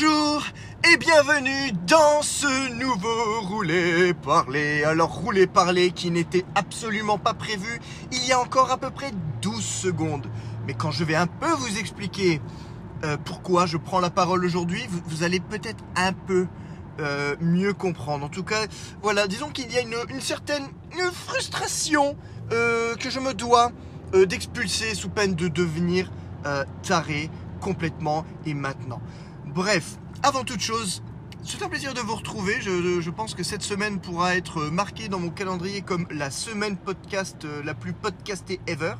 Bonjour et bienvenue dans ce nouveau roulé parler. Alors roulé parler qui n'était absolument pas prévu il y a encore à peu près 12 secondes. Mais quand je vais un peu vous expliquer euh, pourquoi je prends la parole aujourd'hui, vous, allez peut-être un peu euh, mieux comprendre. En tout cas, voilà, disons qu'il y a une, certaine frustration euh, que je me dois d'expulser sous peine de devenir taré complètement et maintenant. Bref, avant toute chose, c'est un plaisir de vous retrouver. Je, pense que cette semaine pourra être marquée dans mon calendrier comme la semaine podcast euh, la plus podcastée ever.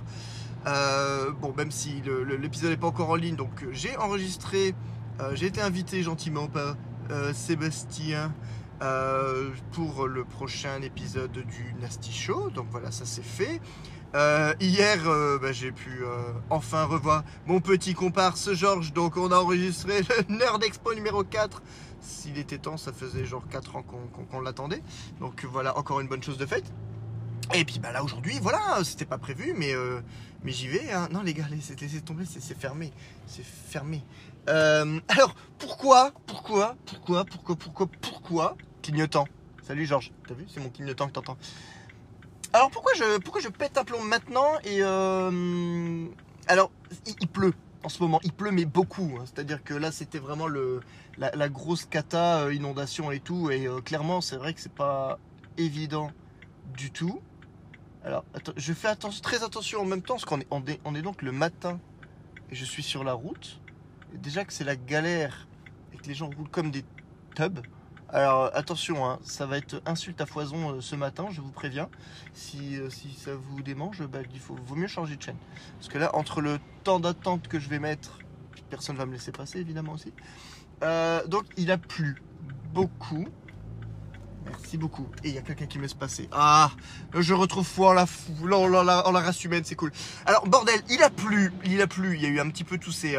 Euh, bon, même si l'épisode n'est pas encore en ligne, donc euh, j'ai enregistré, j'ai été invité gentiment par Sébastien pour le prochain épisode du Nasty Show. Donc voilà, ça c'est fait. Euh, hier, euh, bah, j'ai pu euh, enfin revoir mon petit comparse Georges. Donc on a enregistré le Nerd Expo numéro 4. S'il était temps, ça faisait genre 4 ans qu'on l'attendait. Donc voilà, encore une bonne chose de faite. Et puis bah là aujourd'hui, voilà, c'était pas prévu, mais, mais j'y vais. hein. Non les gars, laissez, tomber, c'est fermé. C'est fermé. Alors, pourquoi, pourquoi, pourquoi, pourquoi, pourquoi, pourquoi Clignotant? Salut Georges, t'as vu? C'est mon clignotant que t'entends. Alors pourquoi je, pourquoi je pète un plomb maintenant et euh, alors il, pleut en ce moment, il pleut mais beaucoup. hein. C'est-à-dire que là c'était vraiment la, grosse cata, euh, inondation et tout. Et euh, clairement c'est vrai que c'est pas évident du tout. Alors attends, je fais très attention en même temps parce qu'on est, on est, on est donc le matin et je suis sur la route. Déjà que c'est la galère et que les gens roulent comme des tubs. Alors attention, hein, ça va être insulte à foison euh, ce matin, je vous préviens. Si, euh, si ça vous démange, bah, il faut, vaut mieux changer de chaîne. Parce que là, entre le temps d'attente que je vais mettre, personne va me laisser passer évidemment aussi. Euh, donc il a plu beaucoup. Merci beaucoup. Et il y a quelqu'un qui me laisse passer. Ah, je retrouve foi en la, la, race humaine, c'est cool. Alors bordel, il a plu, il a plu. Il y a eu un petit peu tous ces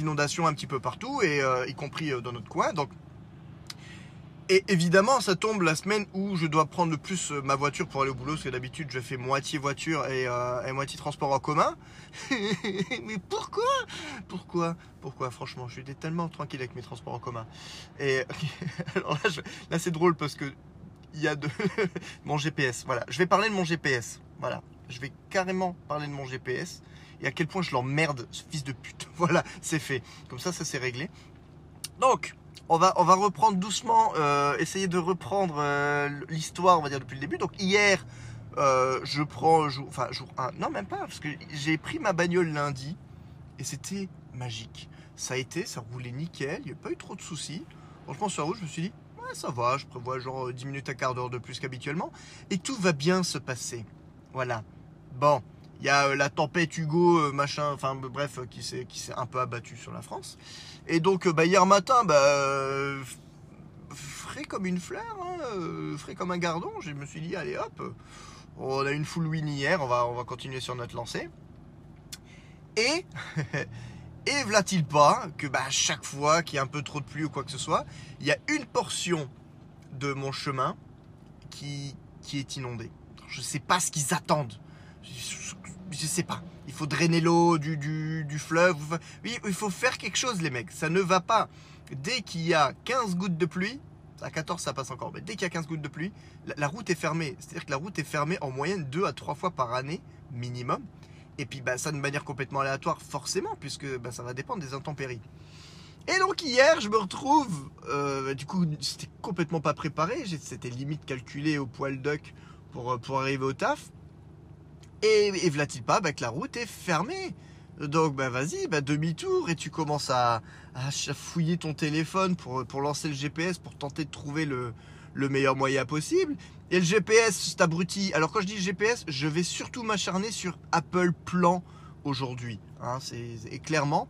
inondations un petit peu partout, et y compris dans notre coin. Donc et évidemment, ça tombe la semaine où je dois prendre le plus euh, ma voiture pour aller au boulot, parce que d'habitude je fais moitié voiture et, euh, moitié transport en commun. Mais pourquoi? Pourquoi? Pourquoi? Franchement, je suis tellement tranquille avec mes transports en commun. Et alors là, là, c'est drôle parce que il y a de mon GPS. Voilà, je vais parler de mon GPS. Voilà, je vais carrément parler de mon GPS et à quel point je l'emmerde, ce fils de pute. Voilà, c'est fait. Comme ça, ça c'est réglé. Donc, on va, on va reprendre doucement, euh, essayer de reprendre euh, l'histoire, on va dire, depuis le début. Donc, hier, euh, je prends jour, enfin, jour 1, non, même pas, parce que j'ai pris ma bagnole lundi et c'était magique. Ça a été, ça roulait nickel, il n'y a pas eu trop de soucis. Franchement, sur la route, je me suis dit, ouais, ça va, je prévois genre 10 minutes à quart d'heure de plus qu'habituellement et tout va bien se passer. Voilà. Bon, il y a euh, la tempête Hugo, euh, machin, enfin bref, euh, qui s'est un peu abattue sur la France. Et donc, bah, hier matin, bah, frais comme une fleur, hein, frais comme un gardon, je me suis dit, allez hop, on a une full win hier, on va, on va continuer sur notre lancée. Et, et v'là-t-il pas que bah, à chaque fois qu'il y a un peu trop de pluie ou quoi que ce soit, il y a une portion de mon chemin qui, qui est inondée. Je sais pas ce qu'ils attendent. Je, sais pas. Il faut drainer l'eau du, du, du fleuve. Oui, il faut faire quelque chose, les mecs. Ça ne va pas. Dès qu'il y a 15 gouttes de pluie, à 14 ça passe encore, mais dès qu'il y a 15 gouttes de pluie, la, route est fermée. C'est-à-dire que la route est fermée en moyenne 2 à 3 fois par année, minimum. Et puis bah, ça de manière complètement aléatoire, forcément, puisque bah, ça va dépendre des intempéries. Et donc hier, je me retrouve, euh, du coup, c'était complètement pas préparé, c'était limite calculé au poil d'oc pour, euh, pour arriver au taf. Et, et v'là-t-il pas bah, que la route est fermée donc bah vas-y, bah demi-tour et tu commences à, à fouiller ton téléphone pour, pour lancer le GPS pour tenter de trouver le, le meilleur moyen possible. Et le GPS, c'est abruti. Alors quand je dis GPS, je vais surtout m'acharner sur Apple Plan aujourd'hui. Hein, c'est clairement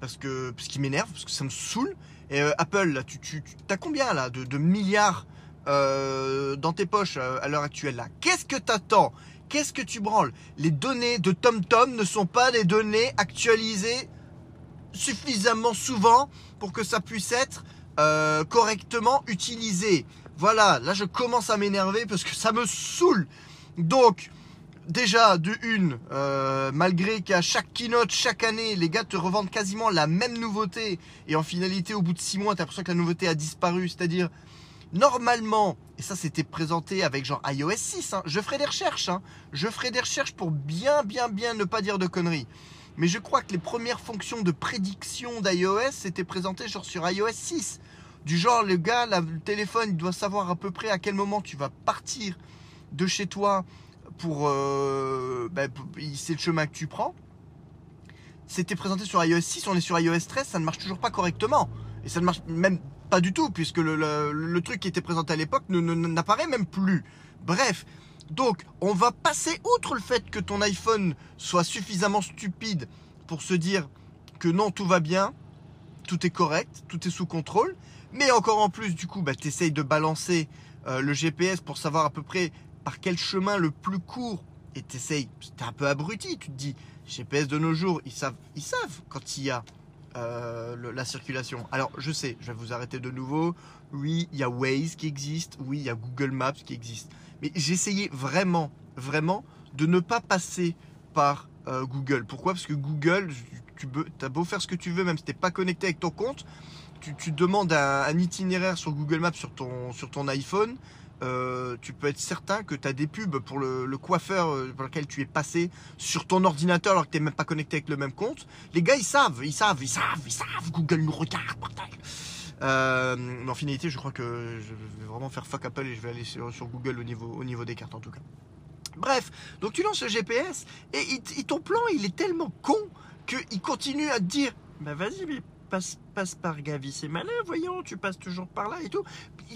parce que ce qui m'énerve, parce que ça me saoule. Et euh, Apple, là, tu, tu, tu as combien là de, de milliards euh, dans tes poches euh, à l'heure actuelle Qu'est-ce que t'attends? Qu'est-ce que tu branles? Les données de TomTom ne sont pas des données actualisées suffisamment souvent pour que ça puisse être euh, correctement utilisé. Voilà, là je commence à m'énerver parce que ça me saoule. Donc, déjà, de une, euh, malgré qu'à chaque keynote, chaque année, les gars te revendent quasiment la même nouveauté, et en finalité, au bout de six mois, t'as l'impression que la nouveauté a disparu. C'est-à-dire, normalement, et ça c'était présenté avec genre iOS 6, hein, je ferai des recherches, hein, je ferai des recherches pour bien, bien, bien ne pas dire de conneries. Mais je crois que les premières fonctions de prédiction d'iOS étaient présentées genre sur iOS 6. Du genre, le gars, le téléphone, il doit savoir à peu près à quel moment tu vas partir de chez toi pour. Euh, ben, c'est le chemin que tu prends. C'était présenté sur iOS 6, on est sur iOS 13, ça ne marche toujours pas correctement. Et ça ne marche même pas du tout, puisque le, truc qui était présenté à l'époque n'apparaît même plus. Bref, donc on va passer outre le fait que ton iPhone soit suffisamment stupide pour se dire que non, tout va bien, tout est correct, tout est sous contrôle. Mais encore en plus, du coup, bah, tu essayes de balancer euh, le GPS pour savoir à peu près par quel chemin le plus court. Et tu essayes, es un peu abruti, tu te dis, GPS de nos jours, ils savent, ils savent quand il y a euh, la circulation. Alors, je sais, je vais vous arrêter de nouveau. Oui, il y a Waze qui existe. Oui, il y a Google Maps qui existe. Mais j'essayais vraiment, vraiment de ne pas passer par euh, Google. Pourquoi? Parce que Google, tu, as beau faire ce que tu veux, même si tu n'es pas connecté avec ton compte, tu, demandes un, itinéraire sur Google Maps sur ton, sur ton iPhone. Euh, tu peux être certain que tu as des pubs pour le, coiffeur euh, pour lequel tu es passé sur ton ordinateur alors que tu n'es même pas connecté avec le même compte. Les gars, ils savent, ils savent, ils savent, ils savent. Google nous regarde, euh, mais en finalité, je crois que je vais vraiment faire fuck Apple et je vais aller sur, Google au niveau, au niveau des cartes en tout cas. Bref, donc tu lances le GPS et, ton plan il est tellement con qu'il continue à te dire Bah vas-y, mais passe, par Gavi, c'est malin, voyons, tu passes toujours par là et tout.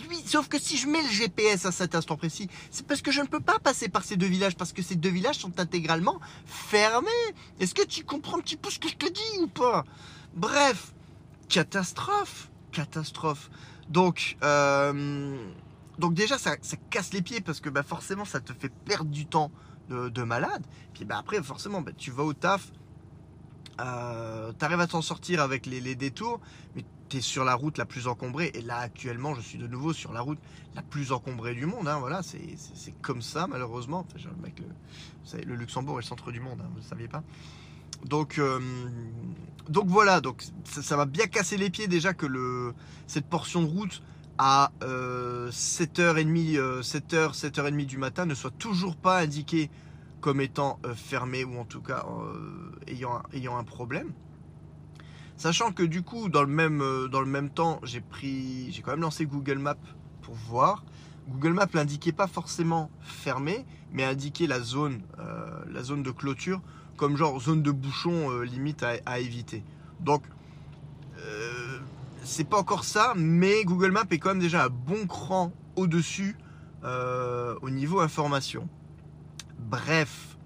Oui, sauf que si je mets le GPS à cet instant précis, c'est parce que je ne peux pas passer par ces deux villages, parce que ces deux villages sont intégralement fermés. Est-ce que tu comprends un petit peu ce que je te dis ou pas? Bref, catastrophe, catastrophe. Donc, euh, donc déjà, ça, casse les pieds parce que bah, forcément, ça te fait perdre du temps de, malade. Puis bah, après, forcément, bah, tu vas au taf, euh, tu arrives à t'en sortir avec les, détours, mais tu es sur la route la plus encombrée. Et là, actuellement, je suis de nouveau sur la route la plus encombrée du monde. Hein, voilà, c'est comme ça, malheureusement. le, Luxembourg est le centre du monde, hein, vous ne saviez pas. Donc, euh, donc voilà, donc ça, va bien casser les pieds déjà que cette portion de route à 7h30, 7h, 7h30 du matin ne soit toujours pas indiquée comme étant euh, fermé ou en tout cas euh, ayant, un, problème. Sachant que du coup, dans le même, euh, dans le même temps, j'ai pris, j'ai quand même lancé Google Maps pour voir. Google Maps l'indiquait pas forcément fermé, mais indiquait la zone, la zone de clôture comme genre zone de bouchon limite à, éviter. Donc, c'est pas encore ça, mais Google Maps est quand même déjà un bon cran au-dessus au niveau information. Bref,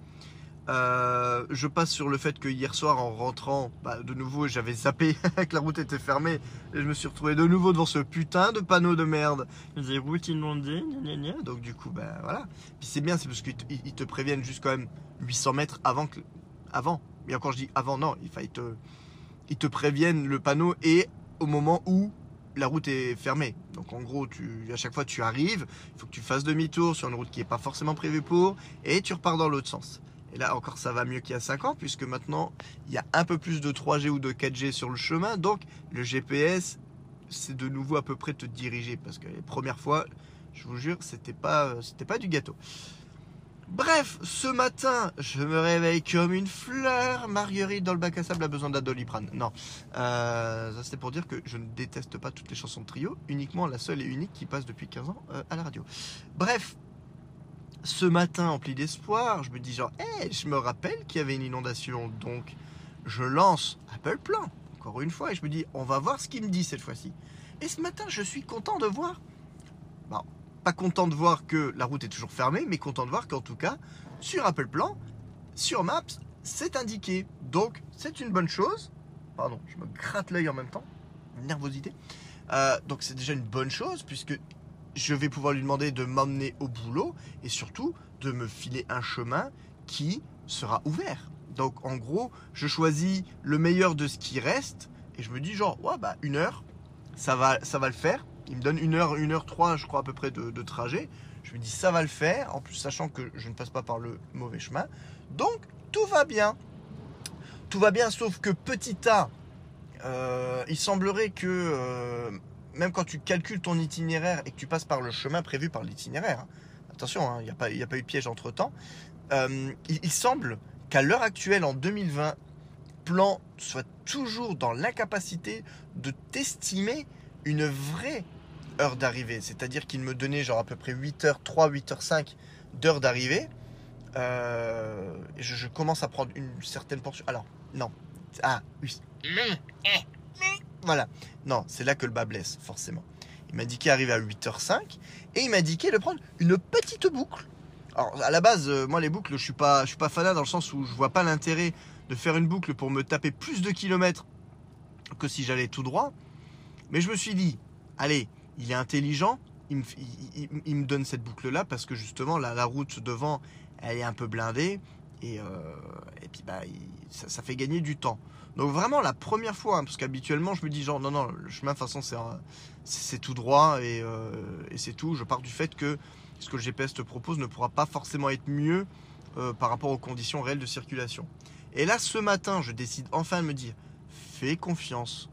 euh, je passe sur le fait que hier soir, en rentrant, bah, de nouveau, j'avais zappé que la route était fermée et je me suis retrouvé de nouveau devant ce putain de panneau de merde. Des routes inondées, donc du coup, bah voilà. Puis c'est bien, c'est parce qu'ils te, préviennent juste quand même 800 mètres avant que, avant. Mais quand je dis avant, non, il te, ils te préviennent le panneau et au moment où la route est fermée. Donc en gros, à chaque fois tu arrives, il faut que tu fasses demi-tour sur une route qui n'est pas forcément prévue pour, et tu repars dans l'autre sens. Et là encore, ça va mieux qu'il y a 5 ans, puisque maintenant, il y a un peu plus de 3G ou de 4G sur le chemin. Donc le GPS, c'est de nouveau à peu près te diriger. Parce que les premières fois, je vous jure, c'était pas, pas du gâteau. Bref, ce matin, je me réveille comme une fleur. Marguerite dans le bac à sable a besoin d'adoliprane. Non, euh, ça c'était pour dire que je ne déteste pas toutes les chansons de trio, uniquement la seule et unique qui passe depuis 15 ans euh, à la radio. Bref, ce matin, empli d'espoir, je me dis genre, hé, je me rappelle qu'il y avait une inondation, donc je lance Apple Plan, encore une fois, et je me dis, on va voir ce qu'il me dit cette fois-ci. Et ce matin, je suis content de voir. Bon, pas content de voir que la route est toujours fermée, mais content de voir qu'en tout cas, sur Apple Plan, sur Maps, c'est indiqué. Donc, c'est une bonne chose. Pardon, je me gratte l'œil en même temps. Nervosité. Euh, donc, c'est déjà une bonne chose, puisque je vais pouvoir lui demander de m'emmener au boulot et surtout de me filer un chemin qui sera ouvert. Donc, en gros, je choisis le meilleur de ce qui reste et je me dis, genre, ouais, bah, une heure, ça va, ça va le faire il me donne une heure, une heure trois, je crois à peu près de, trajet. Je me dis ça va le faire, en plus sachant que je ne passe pas par le mauvais chemin. Donc tout va bien. Tout va bien, sauf que petit A, euh, il semblerait que euh, même quand tu calcules ton itinéraire et que tu passes par le chemin prévu par l'itinéraire, hein, attention, hein, il n'y a, pas, a pas eu de piège entre temps, euh, il, il semble qu'à l'heure actuelle, en 2020, plan soit toujours dans l'incapacité de t'estimer une vraie heure d'arrivée. C'est-à-dire qu'il me donnait genre à peu près 8h3, 8h5 d'heure d'arrivée. Euh, je, je commence à prendre une certaine portion. Alors, non. Ah, oui. Voilà. Non, c'est là que le bas blesse, forcément. Il m'a indiqué arriver à 8h05 et il m'a indiqué de prendre une petite boucle. Alors, à la base, euh, moi, les boucles, je suis pas, je suis pas fanat dans le sens où je vois pas l'intérêt de faire une boucle pour me taper plus de kilomètres que si j'allais tout droit. Mais je me suis dit, allez, il est intelligent, il me, donne cette boucle-là parce que justement, la, la route devant, elle est un peu blindée. Et, euh, puis, bah, ça, fait gagner du temps. Donc vraiment, la première fois, hein, parce qu'habituellement, je me dis genre, non, non, le chemin, de toute façon, c'est tout droit et, euh, et c'est tout. Je pars du fait que ce que le GPS te propose ne pourra pas forcément être mieux euh, par rapport aux conditions réelles de circulation. Et là, ce matin, je décide enfin de me dire, fais confiance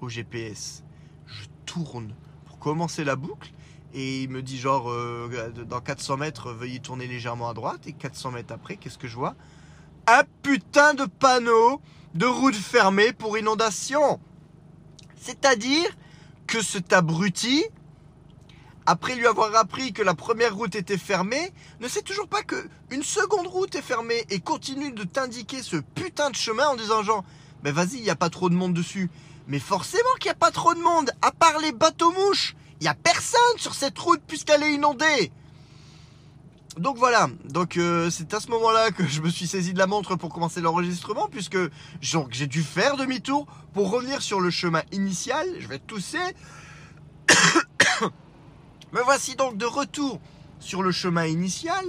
au GPS. Je tourne commencer la boucle et il me dit genre, euh, dans 400 mètres, veuillez tourner légèrement à droite. Et 400 mètres après, qu'est-ce que je vois? Un putain de panneau de route fermée pour inondation. C'est-à-dire que cet abruti, après lui avoir appris que la première route était fermée, ne sait toujours pas que une seconde route est fermée et continue de t'indiquer ce putain de chemin en disant genre, ben vas-y, il n'y a pas trop de monde dessus. Mais forcément qu'il n'y a pas trop de monde, à part les bateaux mouches. Il n'y a personne sur cette route puisqu'elle est inondée. Donc voilà, donc euh, c'est à ce moment-là que je me suis saisi de la montre pour commencer l'enregistrement puisque j'ai dû faire demi-tour pour revenir sur le chemin initial. Je vais tousser. Me voici donc de retour sur le chemin initial.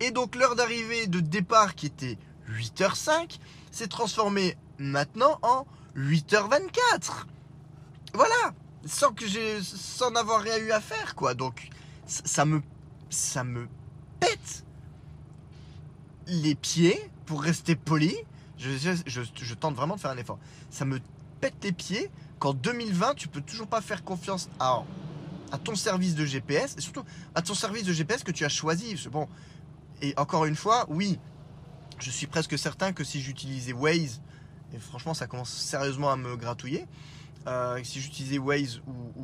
Et donc l'heure d'arrivée de départ qui était 8h05 s'est transformée maintenant en 8h24. Voilà, sans que j'ai sans avoir rien eu à faire quoi. Donc ça me ça me pète les pieds pour rester poli. Je, je, je, tente vraiment de faire un effort. Ça me pète les pieds qu'en 2020 tu peux toujours pas faire confiance à à ton service de GPS et surtout à ton service de GPS que tu as choisi. Bon, et encore une fois, oui, je suis presque certain que si j'utilisais Waze, franchement ça commence sérieusement à me gratouiller, euh, si j'utilisais Waze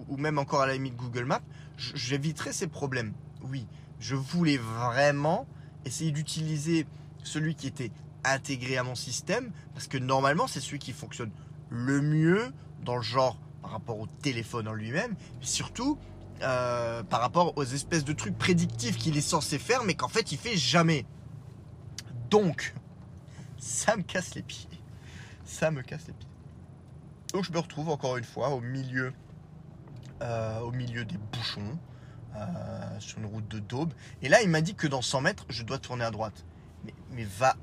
ou, même encore à la limite Google Maps, j'éviterais ces problèmes. Oui, je voulais vraiment essayer d'utiliser celui qui était intégré à mon système parce que normalement c'est celui qui fonctionne le mieux dans le genre par rapport au téléphone en lui-même, surtout euh, par rapport aux espèces de trucs prédictifs qu'il est censé faire, mais qu'en fait il fait jamais. Donc, ça me casse les pieds. Ça me casse les pieds. Donc je me retrouve encore une fois au milieu, euh, au milieu des bouchons, euh, sur une route de daube. Et là, il m'a dit que dans 100 mètres, je dois tourner à droite. Mais, va,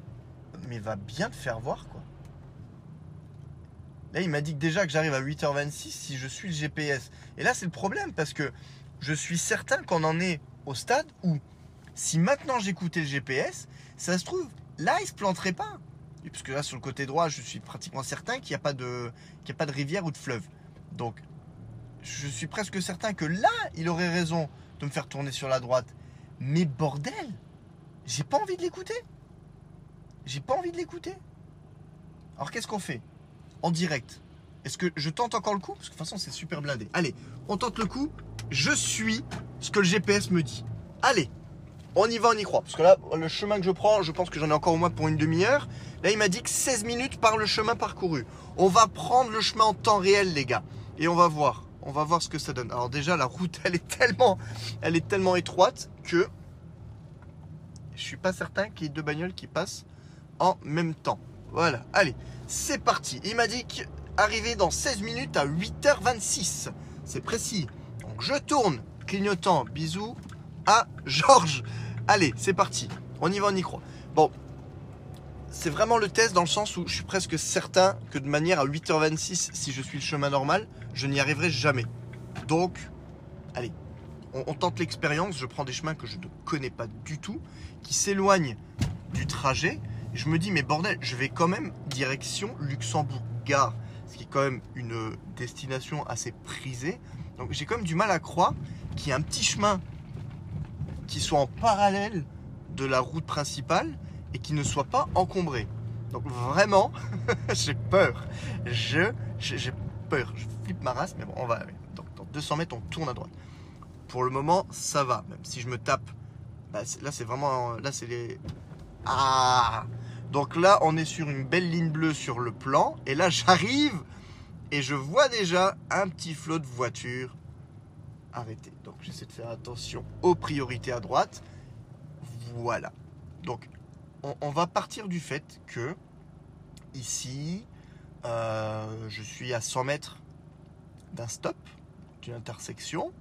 mais va bien te faire voir quoi. Là, il m'a dit que déjà que j'arrive à 8h26 si je suis le GPS. Et là, c'est le problème parce que je suis certain qu'on en est au stade où si maintenant j'écoutais le GPS, ça se trouve, là, il se planterait pas. Puisque là, sur le côté droit, je suis pratiquement certain qu'il n'y a, pas de- a pas de rivière ou de fleuve. Donc, je suis presque certain que là, il aurait raison de me faire tourner sur la droite. Mais bordel, j'ai pas envie de l'écouter. J'ai pas envie de l'écouter. Alors, qu'est-ce qu'on fait En direct? Est-ce que je tente encore le coup? Parce que de toute façon, c'est super blindé. Allez, on tente le coup. Je suis ce que le GPS me dit. Allez, on y va, on y croit. Parce que là, le chemin que je prends, je pense que j'en ai encore au moins pour une demi-heure. Là, il m'a dit que 16 minutes par le chemin parcouru. On va prendre le chemin en temps réel, les gars. Et on va voir. On va voir ce que ça donne. Alors déjà, la route, elle est tellement, elle est tellement étroite que je suis pas certain qu'il y ait deux bagnoles qui passent en même temps. Voilà. Allez, c'est parti. Il m'a dit qu'arriver dans 16 minutes à 8h26. C'est précis. Donc je tourne, clignotant. Bisous à Georges. Allez, c'est parti. On y va, on y croit. C'est vraiment le test dans le sens où je suis presque certain que de manière à 8h26, si je suis le chemin normal, je n'y arriverai jamais. Donc, allez, on, tente l'expérience, je prends des chemins que je ne connais pas du tout, qui s'éloignent du trajet. Et je me dis, mais bordel, je vais quand même direction Luxembourg-Gare, ce qui est quand même une destination assez prisée. Donc j'ai quand même du mal à croire qu'il y ait un petit chemin qui soit en parallèle de la route principale et qui ne soit pas encombré. Donc vraiment, j'ai peur. Je, j'ai peur. Je flippe ma race, mais bon, on va. Donc dans 200 mètres, on tourne à droite. Pour le moment, ça va. Même si je me tape, bah, là c'est vraiment, là c'est les. Ah. Donc là, on est sur une belle ligne bleue sur le plan, et là j'arrive et je vois déjà un petit flot de voitures arrêtées. Donc j'essaie de faire attention aux priorités à droite. Voilà. Donc on, va partir du fait que ici, euh, je suis à 100 mètres d'un stop, d'une intersection.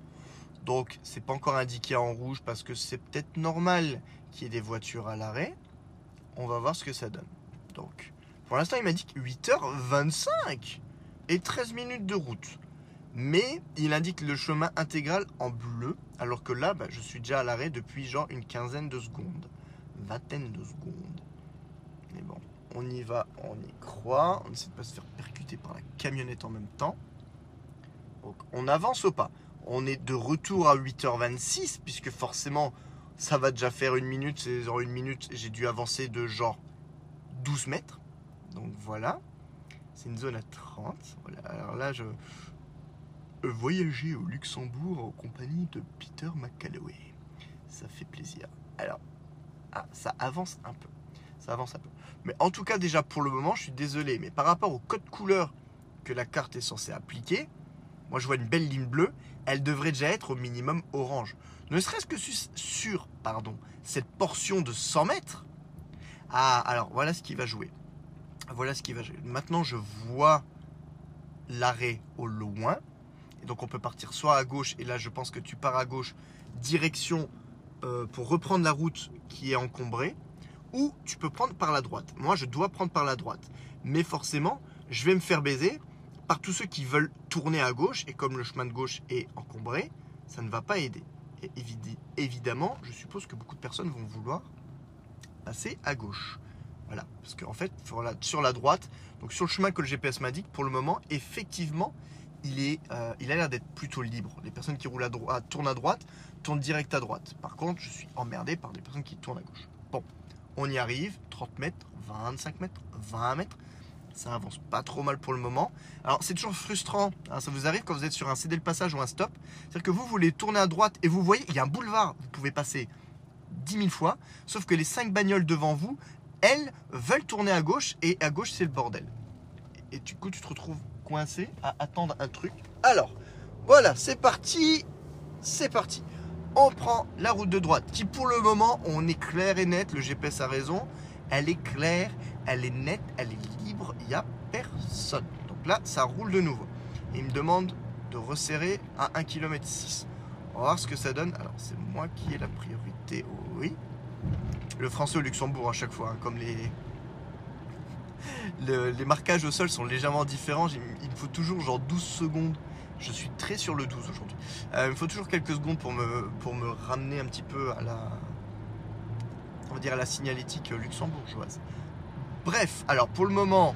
Donc c'est pas encore indiqué en rouge parce que c'est peut-être normal qu'il y ait des voitures à l'arrêt. On va voir ce que ça donne. Donc pour l'instant il m'a dit que 8h25 et 13 minutes de route. Mais il indique le chemin intégral en bleu, alors que là, bah, je suis déjà à l'arrêt depuis genre une quinzaine de secondes, vingtaine de secondes. Mais bon, on y va, on y croit, on essaie de pas se faire percuter par la camionnette en même temps. Donc on avance au pas. On est de retour à 8h26, puisque forcément, ça va déjà faire une minute, c'est genre une minute, j'ai dû avancer de genre 12 mètres. Donc voilà. C'est une zone à 30. Voilà. Alors là, je euh, voyager au Luxembourg en compagnie de Peter McCalloway. Ça fait plaisir. Alors, ça avance un peu. Ça avance un peu. Mais en tout cas, déjà pour le moment, je suis désolé, mais par rapport au code couleur que la carte est censée appliquer, moi je vois une belle ligne bleue, elle devrait déjà être au minimum orange. Ne serait-ce que su- sur pardon, cette portion de 100 mètres. Ah, alors voilà ce qui va jouer. Voilà ce qui va jouer. Maintenant, je vois l'arrêt au loin. Et donc, on peut partir soit à gauche, et là, je pense que tu pars à gauche, direction euh, pour reprendre la route qui est encombrée, ou tu peux prendre par la droite. Moi, je dois prendre par la droite. Mais forcément, je vais me faire baiser par tous ceux qui veulent tourner à gauche, et comme le chemin de gauche est encombré, ça ne va pas aider. Et évidemment, je suppose que beaucoup de personnes vont vouloir passer à gauche. Voilà, parce qu'en fait, sur la droite, donc sur le chemin que le GPS m'indique, pour le moment, effectivement, euh, il a l'air d'être plutôt libre. Les personnes qui roulent à droite, tournent à droite, tournent direct à droite. Par contre, je suis emmerdé par des personnes qui tournent à gauche. Bon, on y arrive, 30 mètres, 25 mètres, 20 mètres. Ça avance pas trop mal pour le moment. Alors, c'est toujours frustrant. hein, ça vous arrive quand vous êtes sur un cédé le passage ou un stop. C'est-à-dire que vous voulez tourner à droite et vous voyez, il y a un boulevard. Vous pouvez passer 10 000 fois. Sauf que les 5 bagnoles devant vous, elles veulent tourner à gauche et à gauche c'est le bordel. Et du coup tu te retrouves coincé à attendre un truc. Alors, voilà, c'est parti. C'est parti. On prend la route de droite qui pour le moment on est clair et net, le GPS a raison. Elle est claire, elle est nette, elle est libre, il n'y a personne. Donc là ça roule de nouveau. Il me demande de resserrer à 1 km 6. On va voir ce que ça donne. Alors c'est moi qui ai la priorité, oui. Le français au Luxembourg à chaque fois, hein, comme les... le- les marquages au sol sont légèrement différents. Il me faut toujours genre 12 secondes. Je suis très sur le 12 aujourd'hui. Euh, il me faut toujours quelques secondes pour me, pour me ramener un petit peu à la, on va dire à la signalétique luxembourgeoise. Bref, alors pour le moment,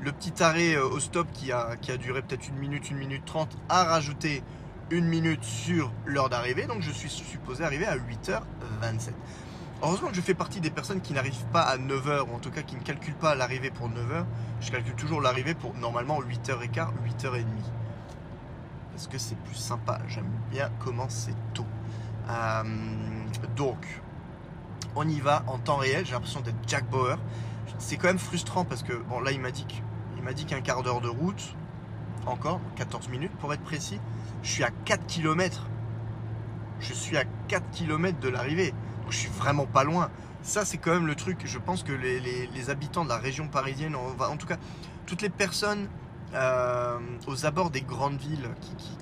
le petit arrêt euh, au stop qui a, qui a duré peut-être une minute, une minute trente, a rajouté une minute sur l'heure d'arrivée. Donc je suis supposé arriver à 8h27. Heureusement que je fais partie des personnes qui n'arrivent pas à 9h, ou en tout cas qui ne calculent pas l'arrivée pour 9h. Je calcule toujours l'arrivée pour normalement 8h15, 8h30. Parce que c'est plus sympa. J'aime bien commencer tôt. Euh, donc, on y va en temps réel. J'ai l'impression d'être Jack Bauer. C'est quand même frustrant parce que, bon, là, il m'a dit m'a dit qu'un quart d'heure de route, encore, 14 minutes pour être précis. Je suis à 4 km. Je suis à 4 km de l'arrivée. Je suis vraiment pas loin. Ça, c'est quand même le truc. Je pense que les, habitants de la région parisienne, en tout cas, toutes les personnes euh, aux abords des grandes villes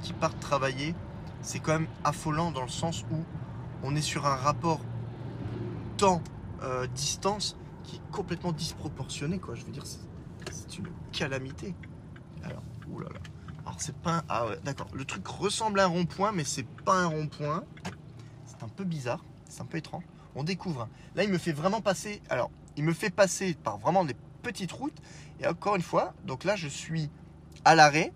qui, partent travailler, c'est quand même affolant dans le sens où on est sur un rapport temps-distance qui est complètement disproportionné. Je veux dire, c'est c'est une calamité. Alors, oulala. Alors c'est pas un... Ah ouais, d'accord. Le truc ressemble à un rond-point, mais c'est pas un rond-point. C'est un peu bizarre, c'est un peu étrange. On découvre. Là, il me fait vraiment passer... Alors, il me fait passer par vraiment des petites routes. Et encore une fois, donc là, je suis à l'arrêt.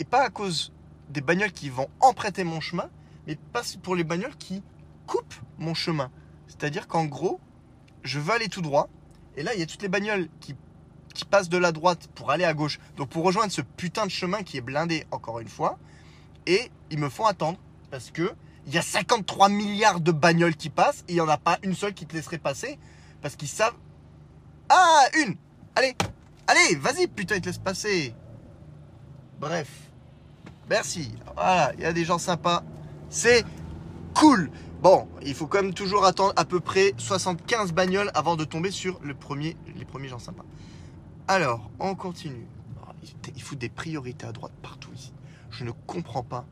Et pas à cause des bagnoles qui vont emprunter mon chemin, mais pas pour les bagnoles qui coupent mon chemin. C'est-à-dire qu'en gros, je veux aller tout droit. Et là, il y a toutes les bagnoles qui, qui passent de la droite pour aller à gauche. Donc pour rejoindre ce putain de chemin qui est blindé, encore une fois. Et ils me font attendre. Parce que il y a 53 milliards de bagnoles qui passent. Et il n'y en a pas une seule qui te laisserait passer. Parce qu'ils savent. Ah, une Allez Allez, vas-y, putain, ils te laissent passer. Bref. Merci. Voilà, il y a des gens sympas. C'est cool. Bon, il faut quand même toujours attendre à peu près 75 bagnoles avant de tomber sur le premier, les premiers gens sympas. Alors, on continue. Oh, il faut des priorités à droite partout ici. Je ne comprends pas.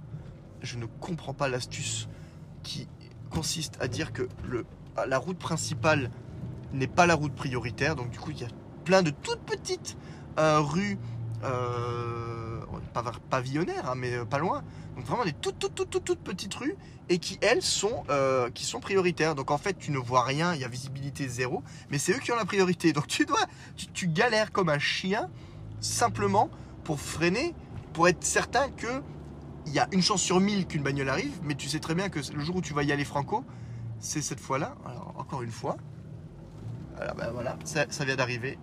Je ne comprends pas l'astuce qui consiste à dire que la route principale n'est pas la route prioritaire. Donc du coup, il y a plein de toutes petites euh, rues euh, pas pavillonnaires, hein, mais euh, pas loin. Donc vraiment des toutes, toutes, toutes, toutes, petites rues et qui, elles, sont, qui sont prioritaires. Donc en fait, tu ne vois rien, il y a visibilité zéro, mais c'est eux qui ont la priorité. Donc tu dois, tu, galères comme un chien simplement pour freiner, pour être certain que il y a une chance sur mille qu'une bagnole arrive, mais tu sais très bien que le jour où tu vas y aller franco, c'est cette fois-là. Alors encore une fois, alors ben voilà, ça, vient d'arriver,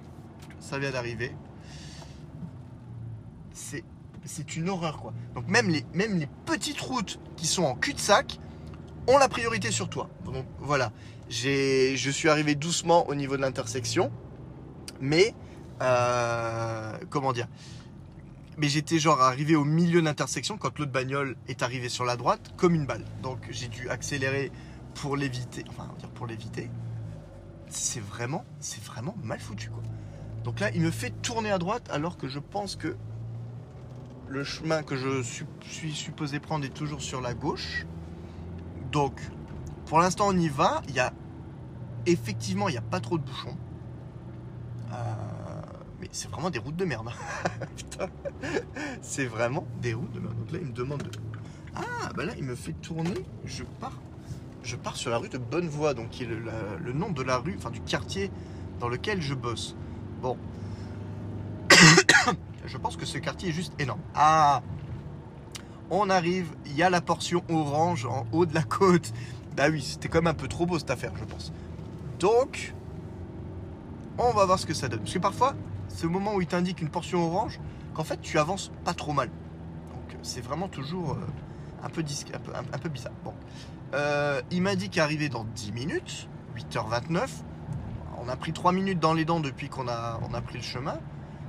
ça vient d'arriver c'est une horreur quoi. Donc même les, petites routes qui sont en cul-de-sac ont la priorité sur toi. Donc voilà, je suis arrivé doucement au niveau de l'intersection, mais euh, comment dire? Mais j'étais genre arrivé au milieu de l'intersection quand l'autre bagnole est arrivé sur la droite comme une balle. Donc j'ai dû accélérer pour l'éviter, enfin dire pour l'éviter. C'est vraiment, c'est vraiment mal foutu quoi. Donc là, il me fait tourner à droite alors que je pense que le chemin que je suis supposé prendre est toujours sur la gauche. Donc, pour l'instant, on y va. Il y a effectivement, il n'y a pas trop de bouchons. Euh, c'est vraiment des routes de merde. Putain, c'est vraiment des routes de merde. Donc là, il me demande de... Ah, bah là, il me fait tourner. Je pars. Je pars sur la rue de Bonnevoie, donc qui est le nom de la rue, enfin du quartier dans lequel je bosse. Bon, je pense que ce quartier est juste énorme. Ah On arrive, il y a la portion orange en haut de la côte. Bah oui, c'était quand même un peu trop beau cette affaire, je pense. Donc, on va voir ce que ça donne. Parce que parfois, c'est au moment où il t'indique une portion orange qu'en fait tu avances pas trop mal. Donc c'est vraiment toujours euh, un, peu un, peu, bizarre. Bon. Euh, il m'a dit dans 10 minutes, 8h29. On a pris 3 minutes dans les dents depuis qu'on a, pris le chemin.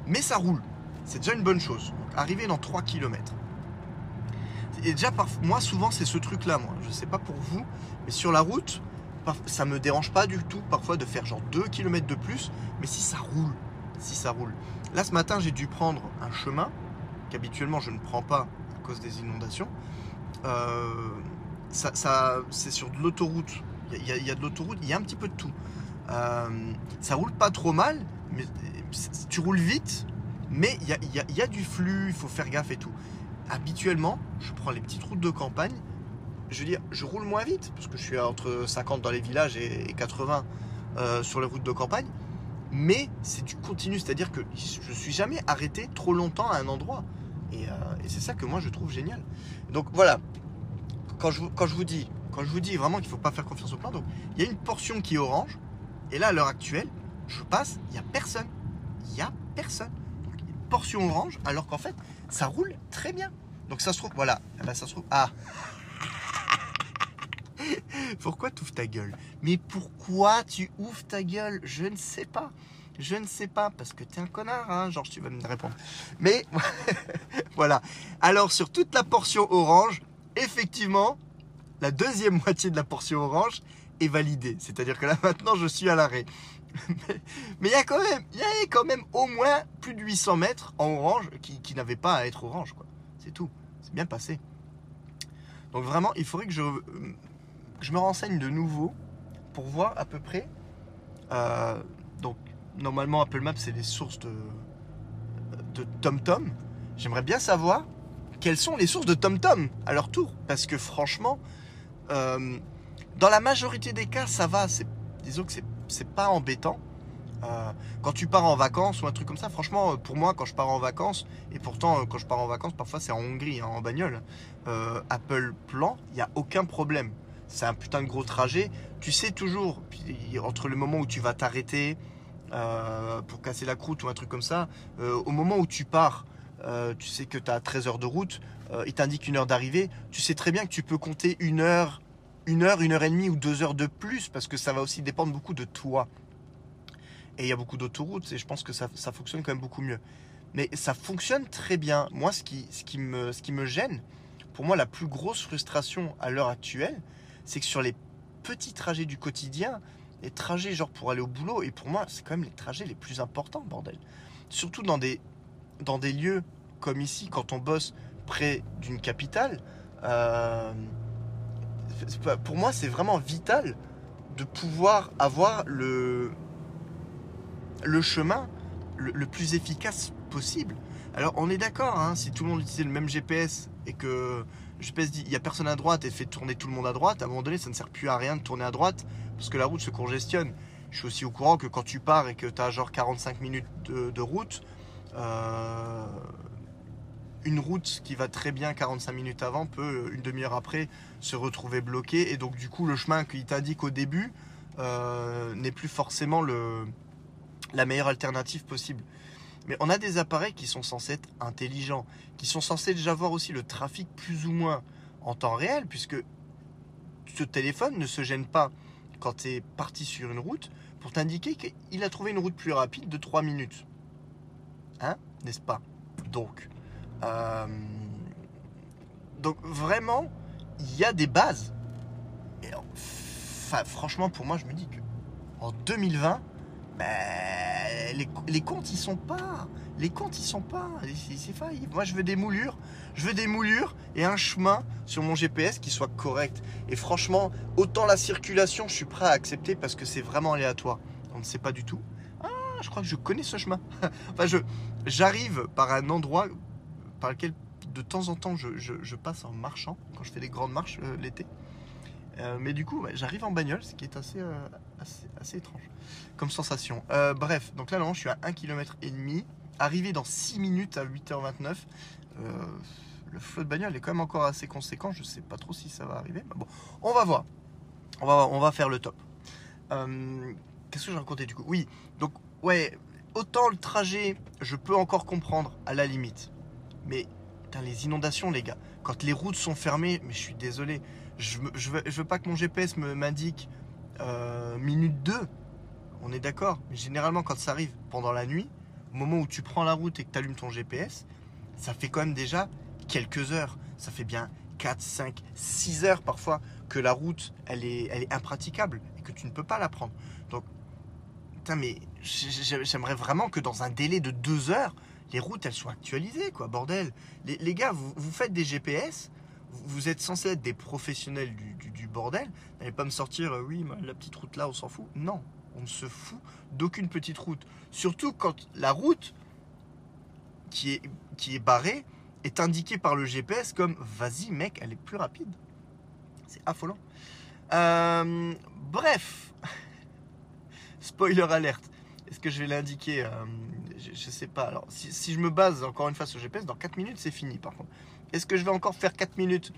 Mais ça roule c'est déjà une bonne chose. arriver dans 3 km. Et déjà, moi, souvent, c'est ce truc-là, moi. Je sais pas pour vous, mais sur la route, ça me dérange pas du tout parfois de faire genre 2 km de plus, mais si ça roule, si ça roule. Là, ce matin, j'ai dû prendre un chemin qu'habituellement je ne prends pas à cause des inondations. Euh, ça, c'est sur de l'autoroute. Il y, a de l'autoroute, il y a un petit peu de tout. Euh, ça roule pas trop mal, mais tu roules vite, mais il y a, du flux, il faut faire gaffe et tout. Habituellement, je prends les petites routes de campagne. Je veux dire, je roule moins vite, parce que je suis entre 50 dans les villages et 80 euh, sur les routes de campagne. Mais c'est du continu, c'est-à-dire que je ne suis jamais arrêté trop longtemps à un endroit. Euh, et, c'est ça que moi je trouve génial. Donc voilà, quand je, vous dis, quand je vous dis vraiment qu'il ne faut pas faire confiance au plan, donc il y a une portion qui est orange, et là à l'heure actuelle, je passe, il n'y a personne. Il n'y a personne portion orange, alors qu'en fait, ça roule très bien. Donc ça se trouve, voilà, eh ben, ça se trouve. Ah Pourquoi tu ouvres ta gueule? Mais pourquoi tu ouvres ta gueule? Je ne sais pas. Je ne sais pas, parce que tu es un connard, hein, Georges, tu vas me répondre. Mais voilà. Alors, sur toute la portion orange, effectivement, la deuxième moitié de la portion orange est validée. C'est-à-dire que là, maintenant, je suis à l'arrêt. mais il y a quand même, il y a quand même au moins plus de 800 mètres en orange qui, qui n'avaient pas à être orange. C'est tout. C'est bien passé. Donc vraiment, il faudrait que je, je me renseigne de nouveau pour voir à peu près. Euh, donc normalement Apple Maps c'est des sources de de TomTom, j'aimerais bien savoir quelles sont les sources de TomTom à leur tour. Parce que franchement, euh, dans la majorité des cas, ça va. Disons que c'est, pas embêtant. Euh, quand tu pars en vacances ou un truc comme ça, franchement, pour moi, quand je pars en vacances, et pourtant, quand je pars en vacances, parfois c'est en Hongrie, hein, en bagnole, Apple Plan, il n'y a aucun problème. C'est un putain de gros trajet. Tu sais toujours, entre le moment où tu vas t'arrêter euh, pour casser la croûte ou un truc comme ça, euh, au moment où tu pars, euh, tu sais que tu as 13 heures de route, il t'indique une heure d'arrivée, tu sais très bien que tu peux compter une heure, une heure, une heure et demie ou deux heures de plus, parce que ça va aussi dépendre beaucoup de toi. Et il y a beaucoup d'autoroutes et je pense que ça, ça fonctionne quand même beaucoup mieux. Mais ça fonctionne très bien. Moi, ce qui, ce qui, me, ce qui me gêne, pour moi, la plus grosse frustration à l'heure actuelle, c'est que sur les petits trajets du quotidien, les trajets genre pour aller au boulot, et pour moi, c'est quand même les trajets les plus importants, bordel. Surtout dans des, dans des lieux comme ici, quand on bosse près d'une capitale, euh, pour moi, c'est vraiment vital de pouvoir avoir le, le chemin le, le plus efficace possible. Alors on est d'accord, hein, si tout le monde utilisait le même GPS et que le GPS dit il n'y a personne à droite et fait tourner tout le monde à droite, à un moment donné ça ne sert plus à rien de tourner à droite parce que la route se congestionne. Je suis aussi au courant que quand tu pars et que tu as genre 45 minutes de, route, euh, une route qui va très bien 45 minutes avant peut une demi-heure après se retrouver bloquée et donc du coup le chemin qu'il t'indique au début euh, n'est plus forcément la meilleure alternative possible. Mais on a des appareils qui sont censés être intelligents, qui sont censés déjà voir aussi le trafic plus ou moins en temps réel, puisque ce téléphone ne se gêne pas quand tu es parti sur une route pour t'indiquer qu'il a trouvé une route plus rapide de 3 minutes. Hein N'est-ce pas? Donc, euh, donc vraiment, il y a des bases. Et enfin, franchement, pour moi, je me dis que en 2020, ben, les, comptes ils sont pas. Les comptes ils sont pas. C'est failli. Moi je veux des moulures. Je veux des moulures et un chemin sur mon GPS qui soit correct. Et franchement, autant la circulation, je suis prêt à accepter parce que c'est vraiment aléatoire. On ne sait pas du tout. Ah, je crois que je connais ce chemin. enfin, je j'arrive par un endroit par lequel de temps en temps je, je- passe en marchant quand je fais des grandes marches euh, l'été. Euh, mais du coup, j'arrive en bagnole, ce qui est assez, euh, assez, assez étrange comme sensation. Euh, bref, donc là, non, je suis à 1 km et demi. Arrivé dans 6 minutes à 8h29. Euh, le flot de bagnole est quand même encore assez conséquent. Je sais pas trop si ça va arriver. Mais bon, on va voir. On va, faire le top. Euh, Qu'est-ce que je racontais du coup? Oui, donc, ouais, autant le trajet, je peux encore comprendre à la limite. Mais, les inondations, les gars. Quand les routes sont fermées, mais je suis désolé. Je, veux, veux pas que mon GPS m'indique euh, minute 2. On est d'accord. Mais généralement, quand ça arrive pendant la nuit, au moment où tu prends la route et que tu allumes ton GPS, ça fait quand même déjà quelques heures. Ça fait bien 4, 5, 6 heures parfois que la route, elle est, impraticable et que tu ne peux pas la prendre. Donc, putain, mais j'ai- j'ai- j'aimerais vraiment que dans un délai de 2 heures, les routes, elles soient actualisées, quoi, bordel. Les, gars, vous faites des GPS, vous- êtes censés être des professionnels du, du- du bordel. N'allez pas me sortir, euh, oui, la petite route là, on s'en fout. Non, on ne se fout d'aucune petite route. Surtout quand la route qui est, qui est barrée est indiquée par le GPS comme vas-y mec, elle est plus rapide. C'est affolant. Euh, bref, spoiler alerte. Est-ce que je vais l'indiquer euh, je, je sais pas. Alors, si, si je me base encore une fois sur le GPS, dans 4 minutes, c'est fini par contre. Est-ce que je vais encore faire 4 minutes?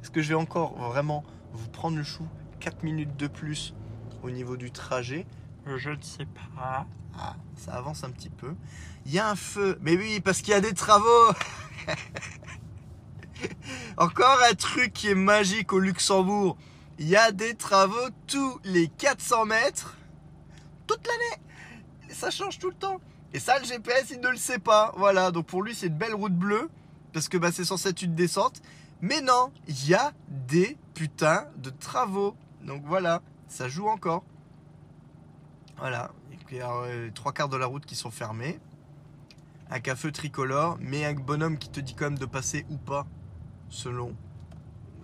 Est-ce que je vais encore vraiment vous prendre le chou 4 minutes de plus au niveau du trajet? Je ne sais pas. Ah, ça avance un petit peu. Il y a un feu. Mais oui, parce qu'il y a des travaux. Encore un truc qui est magique au Luxembourg. Il y a des travaux tous les 400 mètres. Toute l'année. Ça change tout le temps. Et ça, le GPS, il ne le sait pas. Voilà, donc pour lui, c'est une belle route bleue. Parce que bah, c'est censé être une descente. Mais non, il y a des putains de travaux. Donc voilà, ça joue encore. Voilà, et puis, alors, euh, trois quarts de la route qui sont fermés. Un café tricolore, mais un bonhomme qui te dit quand même de passer ou pas, selon,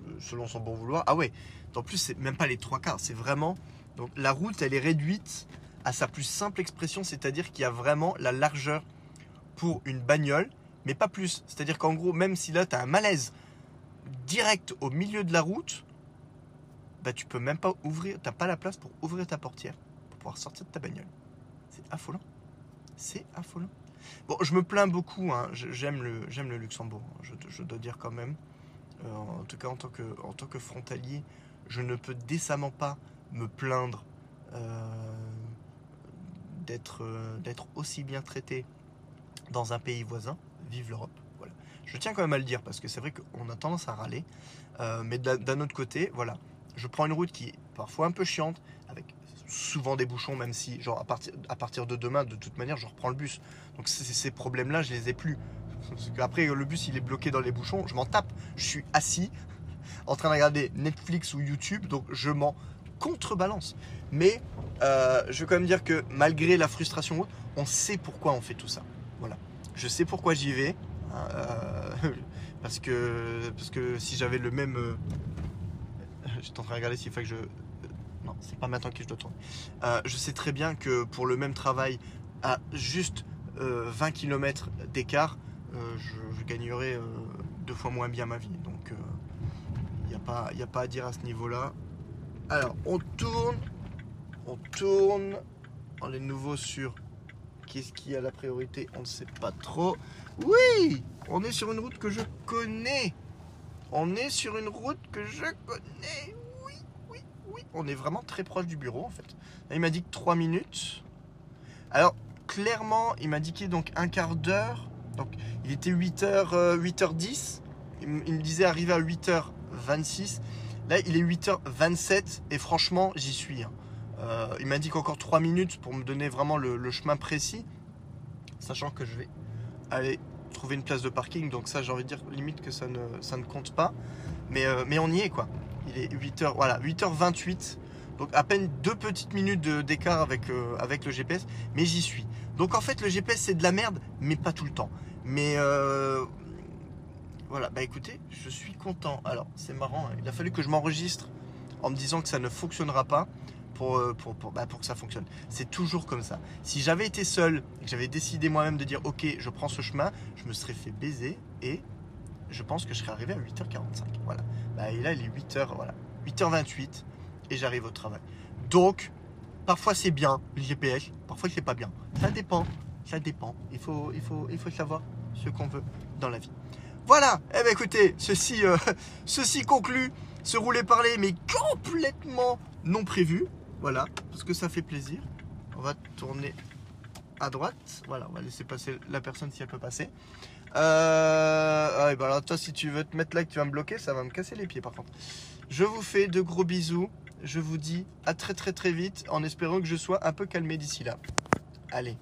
euh, selon son bon vouloir. Ah ouais, en plus, c'est même pas les trois quarts, c'est vraiment. Donc la route, elle est réduite à sa plus simple expression, c'est-à-dire qu'il y a vraiment la largeur pour une bagnole, mais pas plus. C'est-à-dire qu'en gros, même si là, tu as un malaise direct au milieu de la route, bah, tu peux même pas ouvrir, tu pas la place pour ouvrir ta portière, pour pouvoir sortir de ta bagnole. C'est affolant. C'est affolant. Bon, je me plains beaucoup, hein. j'aime le, le Luxembourg, hein. je, dois dire quand même. Euh, en tout cas, en tant, que, en tant que frontalier, je ne peux décemment pas me plaindre euh, d'être euh, d'être aussi bien traité dans un pays voisin. Vive l'Europe. Voilà. Je tiens quand même à le dire parce que c'est vrai qu'on a tendance à râler. mais d'un autre côté, voilà, je prends une route qui est parfois un peu chiante, avec souvent des bouchons, même si, genre, à partir, à de demain, de toute manière, je reprends le bus. Donc ces problèmes-là, je les ai plus. Parce qu'après, le bus, il est bloqué dans les bouchons, je m'en tape. Je suis assis, en train de regarder Netflix ou YouTube, donc je m'en contrebalance. Mais euh, je veux quand même dire que malgré la frustration, on sait pourquoi on fait tout ça. Je sais pourquoi j'y vais. Hein, euh, parce, que, si j'avais le même... Euh, j'étais en train de regarder s'il faut que je... Non, c'est pas maintenant que je dois tourner. je sais très bien que pour le même travail, à juste 20 km d'écart, je, gagnerais deux fois moins bien ma vie. Donc il n'y a, pas, a pas à dire à ce niveau-là. Alors, on tourne, on tourne. On est nouveau sur qu'est-ce qui a la priorité, on ne sait pas trop. Oui, on est sur une route que je connais. On est sur une route que je connais. Oui, oui, oui. On est vraiment très proche du bureau en fait. il m'a dit que 3 minutes. Alors, clairement, il m'a indiqué donc un quart d'heure. Donc, il était 8h, 8h10. Il, me disait arriver à 8h26. Là, il est 8h27 et franchement, j'y suis. Hein. Euh, il m'indique encore 3 minutes pour me donner vraiment le, chemin précis, sachant que je vais aller trouver une place de parking. Donc ça, j'ai envie de dire limite que ça ne, compte pas. Mais, euh, mais on y est quoi. Il est 8h, voilà, 8h28. Donc à peine deux petites minutes d'écart avec, euh, le GPS, mais j'y suis. Donc en fait, le GPS c'est de la merde, mais pas tout le temps. Mais voilà, bah écoutez, je suis content. Alors, c'est marrant, hein. il a fallu que je m'enregistre en me disant que ça ne fonctionnera pas pour, euh, pour, bah, pour, que ça fonctionne. C'est toujours comme ça. Si j'avais été seul que j'avais décidé moi-même de dire ok, je prends ce chemin, je me serais fait baiser et je pense que je serais arrivé à 8h45. Voilà. Bah, et là, il est 8h, voilà. 8h28 et j'arrive au travail. Donc, parfois c'est bien le GPS, parfois c'est pas bien. Ça dépend, ça dépend. Il faut, il faut, il faut savoir ce qu'on veut dans la vie. Voilà, eh bien écoutez, ceci, euh, ceci conclut ce rouler parler, mais complètement non prévu. Voilà, parce que ça fait plaisir. On va tourner à droite. Voilà, on va laisser passer la personne si elle peut passer. Euh, bah alors toi, si tu veux te mettre là que tu vas me bloquer, ça va me casser les pieds par contre. Je vous fais de gros bisous. Je vous dis à très très très vite en espérant que je sois un peu calmé d'ici là. Allez.